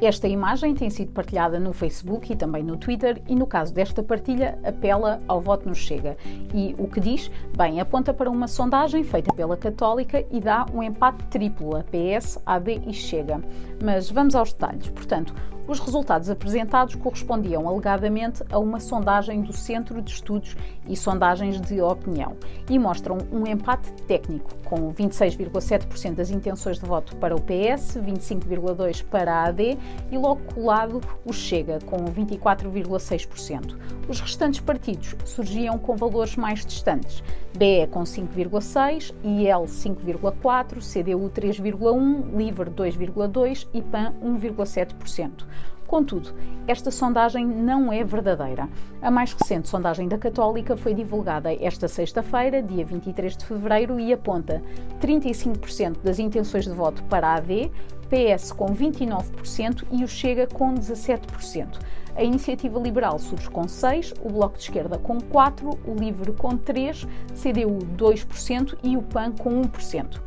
Esta imagem tem sido partilhada no Facebook e também no Twitter, e no caso desta partilha, apela ao voto no Chega. E o que diz? Bem, aponta para uma sondagem feita pela Católica e dá um empate triplo a PS, AD e Chega. Mas vamos aos detalhes. Portanto, os resultados apresentados correspondiam alegadamente a uma sondagem do Centro de Estudos e Sondagens de Opinião e mostram um empate técnico, com 26,7% das intenções de voto para o PS, 25,2% para a AD e logo colado o Chega, com 24,6%. Os restantes partidos surgiam com valores mais distantes. BE com 5,6%, IL 5,4%, CDU 3,1%, LIVRE 2,2% e PAN 1,7%. Contudo, esta sondagem não é verdadeira. A mais recente sondagem da Católica foi divulgada esta sexta-feira, dia 23 de fevereiro, e aponta 35% das intenções de voto para a AD, PS com 29% e o Chega com 17%. A Iniciativa Liberal surge com 6%, o Bloco de Esquerda com 4%, o Livre com 3%, CDU 2% e o PAN com 1%.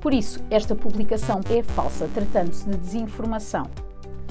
Por isso, esta publicação é falsa, tratando-se de desinformação.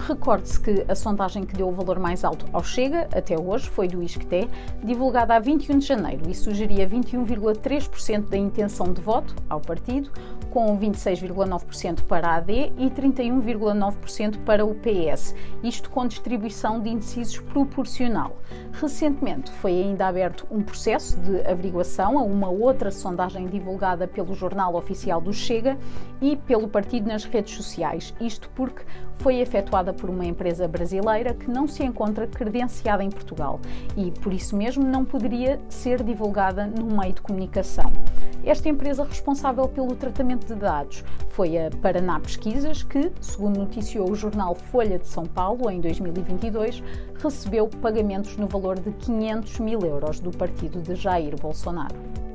Recorde-se que a sondagem que deu o valor mais alto ao Chega, até hoje, foi do ISCTE, divulgada a 21 de janeiro e sugeria 21,3% da intenção de voto ao partido, com 26,9% para a AD e 31,9% para o PS, isto com distribuição de indecisos proporcional. Recentemente foi ainda aberto um processo de averiguação a uma outra sondagem divulgada pelo Jornal Oficial do Chega e pelo partido nas redes sociais, isto porque foi efetuada por uma empresa brasileira que não se encontra credenciada em Portugal e, por isso mesmo, não poderia ser divulgada no meio de comunicação. Esta empresa responsável pelo tratamento de dados foi a Paraná Pesquisas, que, segundo noticiou o jornal Folha de São Paulo em 2022, recebeu pagamentos no valor de 500 mil euros do partido de Jair Bolsonaro.